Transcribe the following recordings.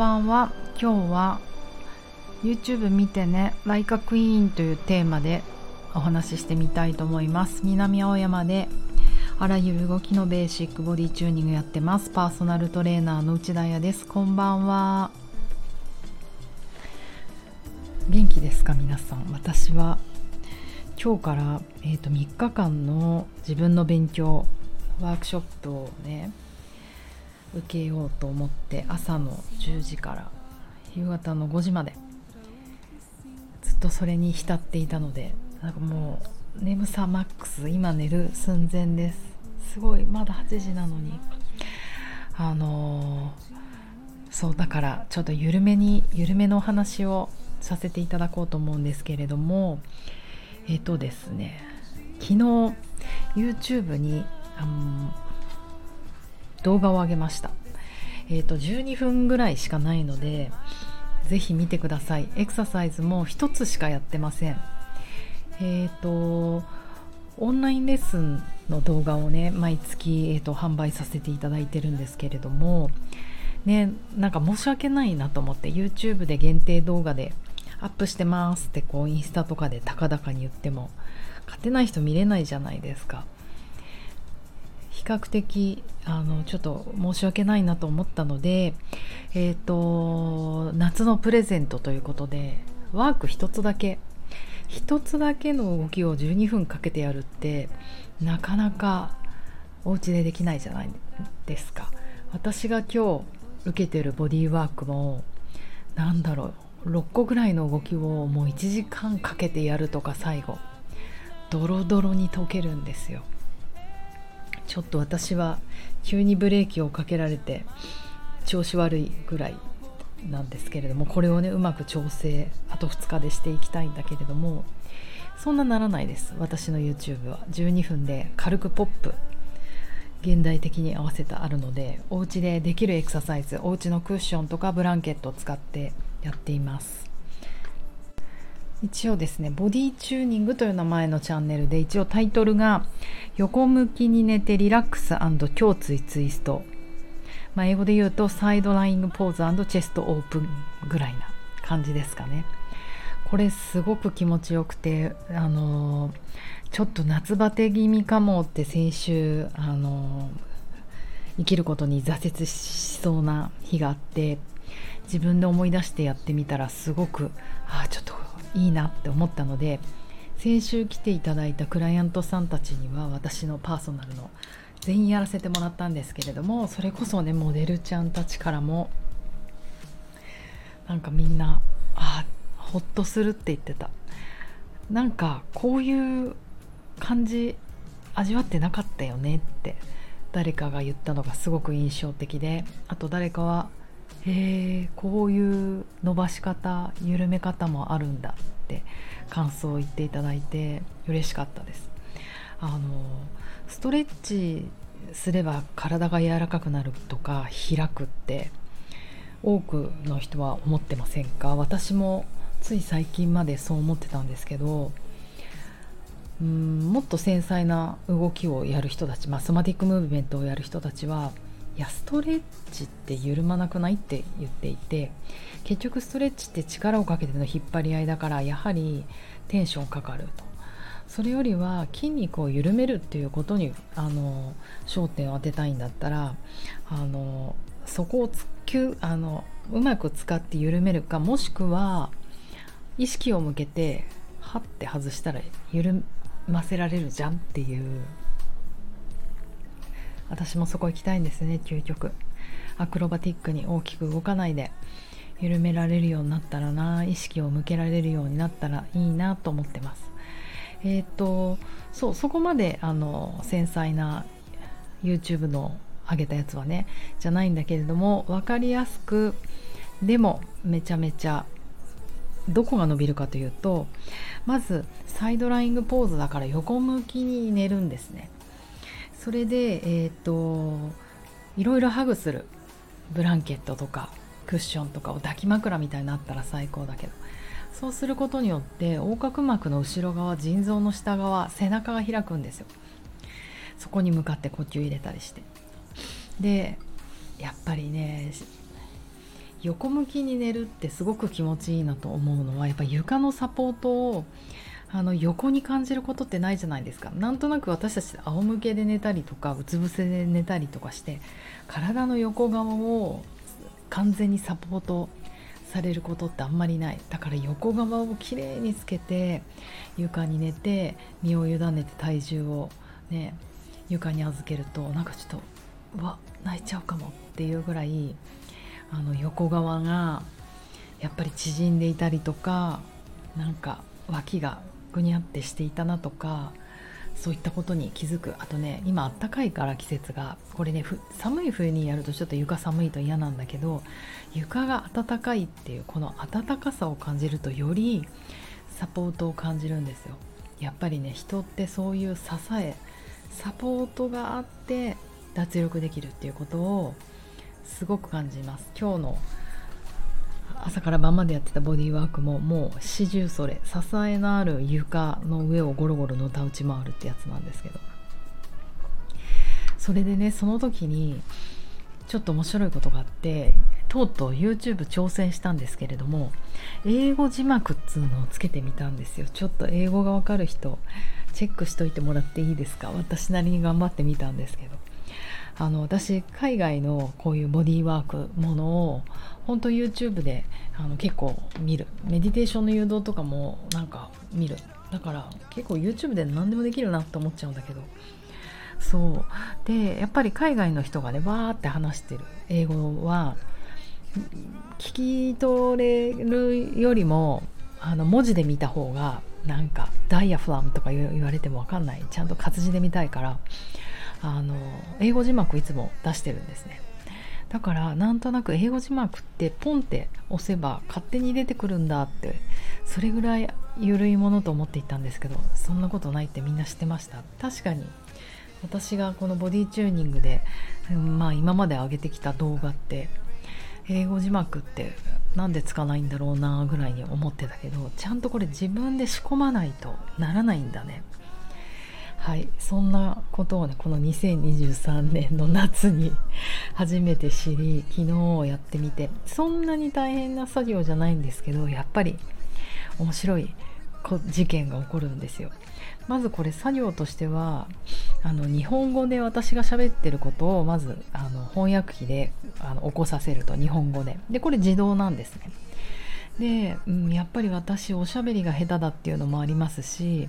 ばんは。今日は YouTube 見てね「ライカクイーン」というテーマでお話ししてみたいと思います。南青山であらゆる動きのベーシックボディチューニングやってます。パーソナルトレーナーの内田彩です。こんばんは。元気ですか皆さん。私は今日から、えーと、と3日間の自分の勉強ワークショップをね受けようと思って朝の10時から夕方の5時までずっとそれに浸っていたのでなんかもう眠さマックス今寝る寸前です。すごいまだ8時なのにあのー、そうだからちょっと緩めに緩めのお話をさせていただこうと思うんですけれどもえっ、とですね昨日 YouTube にあの動画を上げました。えっ、ー、と12分ぐらいしかないのでぜひ見てください。エクササイズも1つしかやってません。えっ、ー、とオンラインレッスンの動画をね毎月、えーと、販売させていただいてるんですけれどもねなんか申し訳ないなと思って YouTube で限定動画でアップしてますってこうインスタとかで高々に言っても勝てない人見れないじゃないですか。比較的あのちょっと申し訳ないなと思ったので、えーと、夏のプレゼントということでワーク1つだけ1つだけの動きを12分かけてやるってなかなかお家でできないじゃないですか。私が今日受けてるボディーワークも何だろう6個ぐらいの動きをもう1時間かけてやるとか最後ドロドロに解けるんですよ。ちょっと私は急にブレーキをかけられて調子悪いぐらいなんですけれどもこれをねうまく調整あと2日でしていきたいんだけれどもそんなならないです。私の YouTube は。12分で軽くポップ現代的に合わせてあるのでお家でできるエクササイズお家のクッションとかブランケットを使ってやっています。一応ですねボディチューニングという名前のチャンネルで一応タイトルが横向きに寝てリラックス胸椎ツイスト、まあ、英語で言うとサイドライングポーズチェストオープンぐらいな感じですかね。これすごく気持ちよくてあのちょっと夏バテ気味かもって先週あの生きることに挫折しそうな日があって自分で思い出してやってみたらすごくああちょっといいなって思ったので先週来ていただいたクライアントさんたちには私のパーソナルの全員やらせてもらったんですけれどもそれこそねモデルちゃんたちからもなんかみんなあほっとするって言ってた。なんかこういう感じ味わってなかったよねって誰かが言ったのがすごく印象的であと誰かはへえこういう伸ばし方緩め方もあるんだって感想を言っていただいて嬉しかったです。あのストレッチすれば体が柔らかくなるとか開くって多くの人は思ってませんか？私もつい最近までそう思ってたんですけどうんもっと繊細な動きをやる人たち、まあ、ソマティックムーブメントをやる人たちはいやストレッチって緩まなくないって言っていて結局ストレッチって力をかけての引っ張り合いだからやはりテンションかかると。それよりは筋肉を緩めるっていうことにあの焦点を当てたいんだったらあのそこをつきあのうまく使って緩めるかもしくは意識を向けてはって外したら緩ませられるじゃんっていう私もそこ行きたいんですね究極。アクロバティックに大きく動かないで緩められるようになったらな意識を向けられるようになったらいいなと思ってます。えっ、ー、とそうそこまであの繊細な YouTube の上げたやつはねじゃないんだけれども分かりやすくでもめちゃめちゃどこが伸びるかというとまずサイドライングポーズだから横向きに寝るんですね。それでえっ、ー、といろいろハグするブランケットとかクッションとかを抱き枕みたいになったら最高だけど。そうすることによって横隔膜の後ろ側腎臓の下側背中が開くんですよ。そこに向かって呼吸入れたりして。でやっぱりね横向きに寝るってすごく気持ちいいなと思うのはやっぱ床のサポートをあの横に感じることってないじゃないですか。なんとなく私たち仰向けで寝たりとかうつ伏せで寝たりとかして体の横側を完全にサポートされることってあんまりない。だから横側をきれいにつけて床に寝て身を委ねて体重をね床に預けるとなんかちょっとうわ泣いちゃうかもっていうぐらいあの横側がやっぱり縮んでいたりとかなんか脇がぐにゃってしていたなとかそういったことに気づく。あとね今あったかいから季節がこれね寒い冬にやるとちょっと床寒いと嫌なんだけど床が暖かいっていうこの暖かさを感じるとよりサポートを感じるんですよ。やっぱりね人ってそういう支えサポートがあって脱力できるっていうことをすごく感じます。今日の朝から晩までやってたボディーワークももう始終それ支えのある床の上をゴロゴロのたうち回るってやつなんですけど。それでねその時にちょっと面白いことがあってとうとう YouTube 挑戦したんですけれども英語字幕っつうのをつけてみたんですよ。ちょっと英語がわかる人チェックしといてもらっていいですか？私なりに頑張ってみたんですけど。あの私海外のこういうボディーワークものを本当 YouTube であの結構見る。メディテーションの誘導とかもなんか見る。だから結構 YouTube で何でもできるなって思っちゃうんだけど。そう。でやっぱり海外の人がねバーって話してる。英語は聞き取れるよりもあの文字で見た方がなんかダイヤフラムとか言われても分かんない。ちゃんと活字で見たいからあの英語字幕いつも出してるんですね。だからなんとなく英語字幕ってポンって押せば勝手に出てくるんだってそれぐらい緩いものと思っていたんですけどそんなことないってみんな知ってました？確かに。私がこのボディチューニングで、まあ今まで上げてきた動画って英語字幕ってなんでつかないんだろうなぐらいに思ってたけどちゃんとこれ自分で仕込まないとならないんだね。はい。そんなことをねこの2023年の夏に初めて知り昨日やってみて。そんなに大変な作業じゃないんですけどやっぱり面白い事件が起こるんですよ。まずこれ作業としてはあの日本語で私が喋ってることをまずあの翻訳機であの起こさせると日本語で。でこれ自動なんですね。で、うん、やっぱり私おしゃべりが下手だっていうのもありますし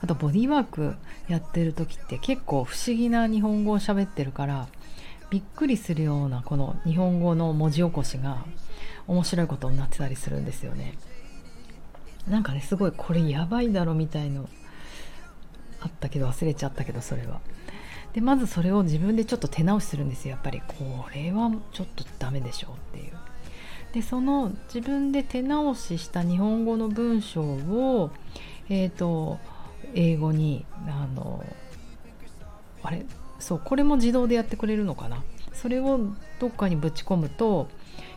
あとボディーワークやってる時って結構不思議な日本語を喋ってるからびっくりするようなこの日本語の文字起こしが面白いことになってたりするんですよね。なんかねすごいこれやばいだろみたいのあったけど忘れちゃったけどそれは。でまずそれを自分でちょっと手直しするんですよやっぱりこれはちょっとダメでしょっていう。でその自分で手直しした日本語の文章をえ、ー、と英語にあのあれそうこれも自動でやってくれるのかな？それをどっかにぶち込むと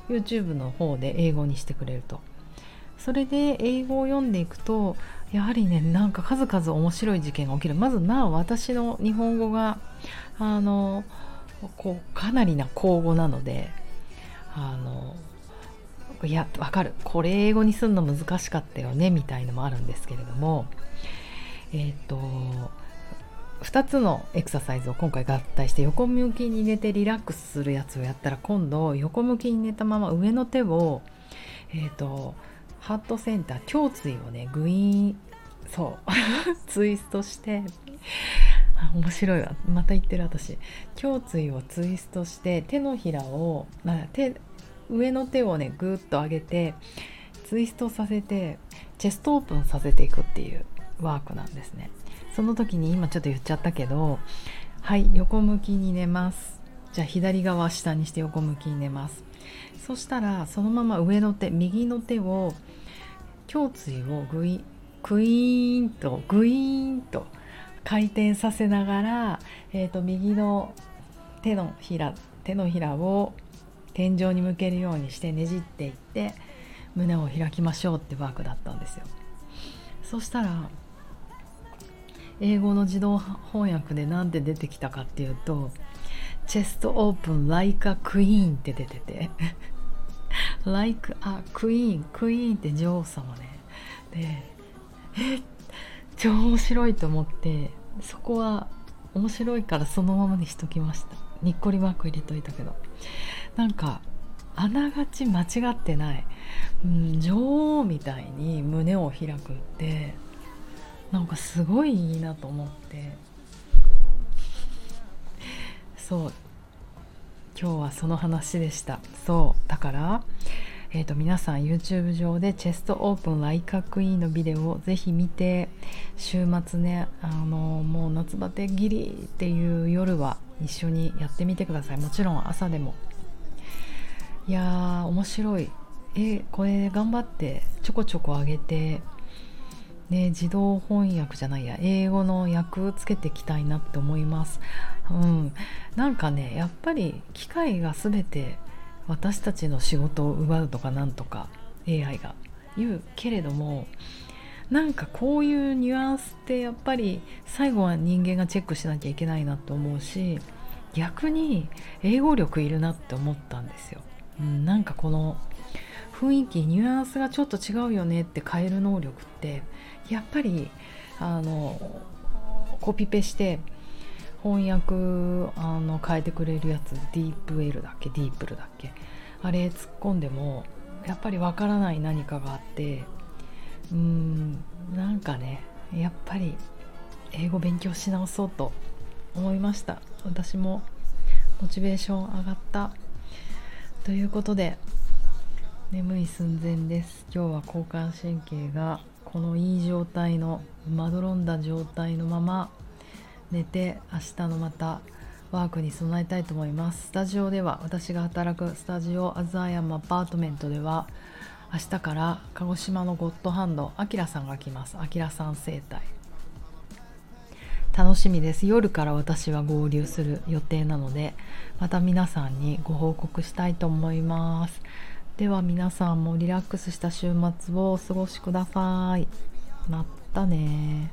YouTube の方で英語にしてくれると。それで英語を読んでいくとやはりねなんか数々面白い事件が起きる。まずまあ私の日本語があのこうかなりな口語なのであのいやわかる。これ英語にするの難しかったよねみたいのもあるんですけれども。えっ、と2つのエクササイズを今回合体して横向きに寝てリラックスするやつをやったら今度横向きに寝たまま上の手をえっ、とハートセンター胸椎をねグイーンそう ツイストして面白いわ。また言ってる私。胸椎をツイストして手のひらを手上の手をねぐーっと上げてツイストさせてチェストオープンさせていくっていうワークなんですね。その時に今ちょっと言っちゃったけどはい横向きに寝ます。じゃあ左側下にして横向きに寝ます。そしたらそのまま上の手右の手を胸椎をグイクイーンとグイーンと回転させながら、えーと、右の手のひら手のひらを天井に向けるようにしてねじっていって胸を開きましょうってワークだったんですよ。そしたら英語の自動翻訳で何て出てきたかっていうとチェストオープン like a queen って出てて like a queen クイーンって女王様ね。でえ超面白いと思ってそこは面白いからそのままにしときました。にっこりマーク入れといたけど。なんかあながち間違ってない、うん、女王みたいに胸を開くってなんかすごいいいなと思って。そう。今日はその話でした。そう。だからえーと、皆さん YouTube 上でチェストオープンライカクイーンのビデオをぜひ見て週末ねあのもう夏バテギリっていう夜は一緒にやってみてください。もちろん朝でもいやー面白いえこれ頑張ってちょこちょこ上げてね、自動翻訳じゃないや英語の訳つけていきたいなって思います。うん、なんかねやっぱり機械が全て私たちの仕事を奪うとかなんとか AI が言うけれどもなんかこういうニュアンスってやっぱり最後は人間がチェックしなきゃいけないなと思うし逆に英語力いるなって思ったんですよ。うん、なんかこの雰囲気ニュアンスがちょっと違うよねって変える能力ってやっぱりあのコピペして翻訳あの変えてくれるやつディープ L だっけディープルだっけあれ突っ込んでもやっぱりわからない何かがあってうーんなんかねやっぱり英語勉強し直そうと思いました。私もモチベーション上がったということで眠い寸前です。今日は交感神経がこのいい状態のまどろんだ状態のまま寝て明日のまたワークに備えたいと思います。スタジオでは私が働くスタジオアザーヤムアパートメントでは明日から鹿児島のゴッドハンドあきらさんが来ます。あきらさん生態。楽しみです夜から私は合流する予定なのでまた皆さんにご報告したいと思いますでは皆さんもリラックスした週末をお過ごしください。またね。